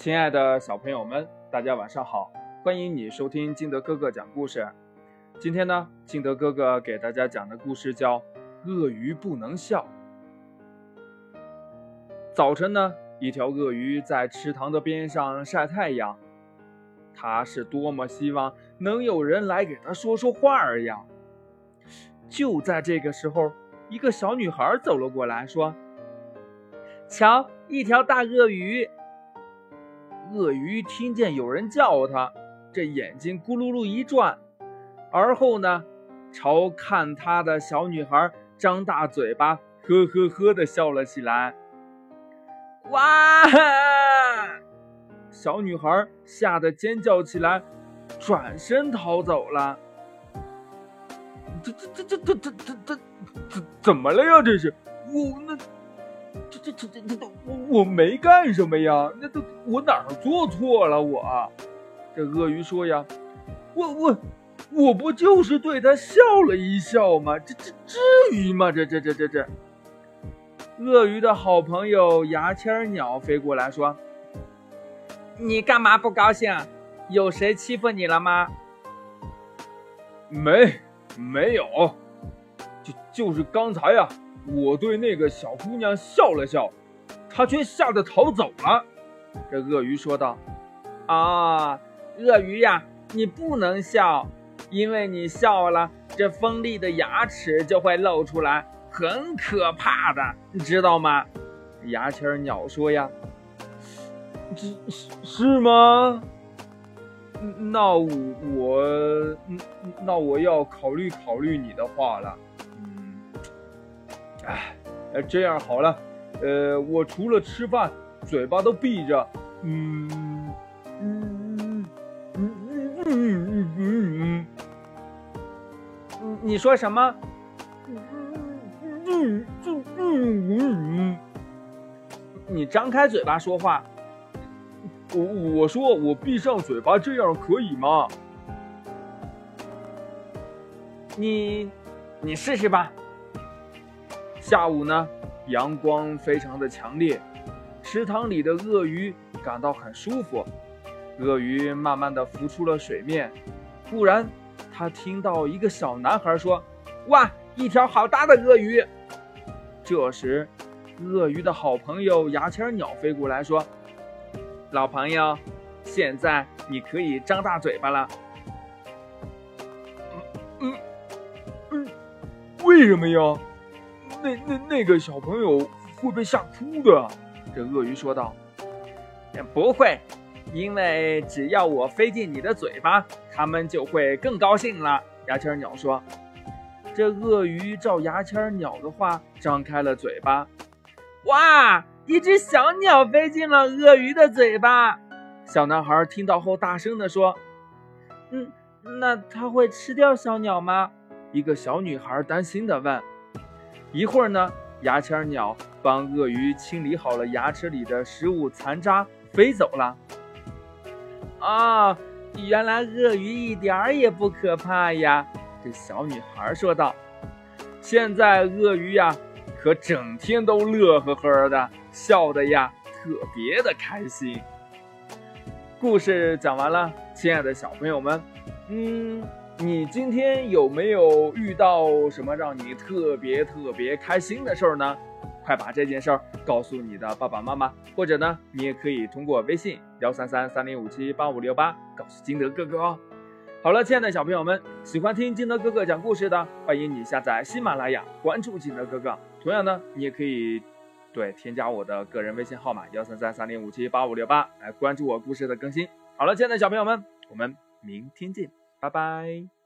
亲爱的小朋友们，大家晚上好！欢迎你收听金德哥哥讲故事。今天呢，金德哥哥给大家讲的故事叫《鳄鱼不能笑》。早晨呢，一条鳄鱼在池塘的边上晒太阳，它是多么希望能有人来给它说说话儿呀！就在这个时候，一个小女孩走了过来，说：“瞧，一条大鳄鱼。”鳄鱼听见有人叫它，这眼睛咕噜噜一转，而后呢，朝看它的小女孩张大嘴巴，呵呵呵的笑了起来。哇！小女孩吓得尖叫起来，转身逃走了。这这这这这这这这怎怎么了呀？这是我那。这这这这这都我我没干什么呀，那都我哪儿做错了？我，这鳄鱼说呀，我我我不就是对他笑了一笑吗？这这至于吗？这这这这这，鳄鱼的好朋友牙签鸟飞过来说：“你干嘛不高兴？有谁欺负你了吗？”没没有，就就是刚才呀。我对那个小姑娘笑了笑，她却吓得逃走了。这鳄鱼说道：“啊，鳄鱼呀，你不能笑，因为你笑了，这锋利的牙齿就会露出来，很可怕的，你知道吗？”牙签鸟说：“呀，是是吗？那我那我要考虑考虑你的话了。”哎，这样好了，呃，我除了吃饭，嘴巴都闭着。嗯嗯嗯嗯嗯嗯嗯嗯，你说什么？嗯嗯嗯嗯嗯，你张开嘴巴说话。我我说我闭上嘴巴，这样可以吗？你你试试吧。下午呢，阳光非常的强烈，池塘里的鳄鱼感到很舒服。鳄鱼慢慢的浮出了水面。突然，他听到一个小男孩说：“哇，一条好大的鳄鱼！”这时，鳄鱼的好朋友牙签鸟飞过来说：“老朋友，现在你可以张大嘴巴了。”嗯嗯嗯，为什么呀？那那那个小朋友会被吓哭的，这鳄鱼说道：“不会，因为只要我飞进你的嘴巴，他们就会更高兴了。”牙签鸟说：“这鳄鱼照牙签鸟的话张开了嘴巴，哇！一只小鸟飞进了鳄鱼的嘴巴。”小男孩听到后大声地说：“嗯，那它会吃掉小鸟吗？”一个小女孩担心地问。一会儿呢，牙签鸟帮鳄鱼清理好了牙齿里的食物残渣，飞走了。啊，原来鳄鱼一点儿也不可怕呀！这小女孩说道。现在鳄鱼呀，可整天都乐呵呵的，笑的呀，特别的开心。故事讲完了，亲爱的小朋友们，嗯。你今天有没有遇到什么让你特别特别开心的事儿呢？快把这件事儿告诉你的爸爸妈妈，或者呢，你也可以通过微信幺三三三零五七八五六八告诉金德哥哥哦。好了，亲爱的小朋友们，喜欢听金德哥哥讲故事的，欢迎你下载喜马拉雅，关注金德哥哥。同样呢，你也可以对添加我的个人微信号码幺三三三零五七八五六八来关注我故事的更新。好了，亲爱的小朋友们，我们明天见。拜拜。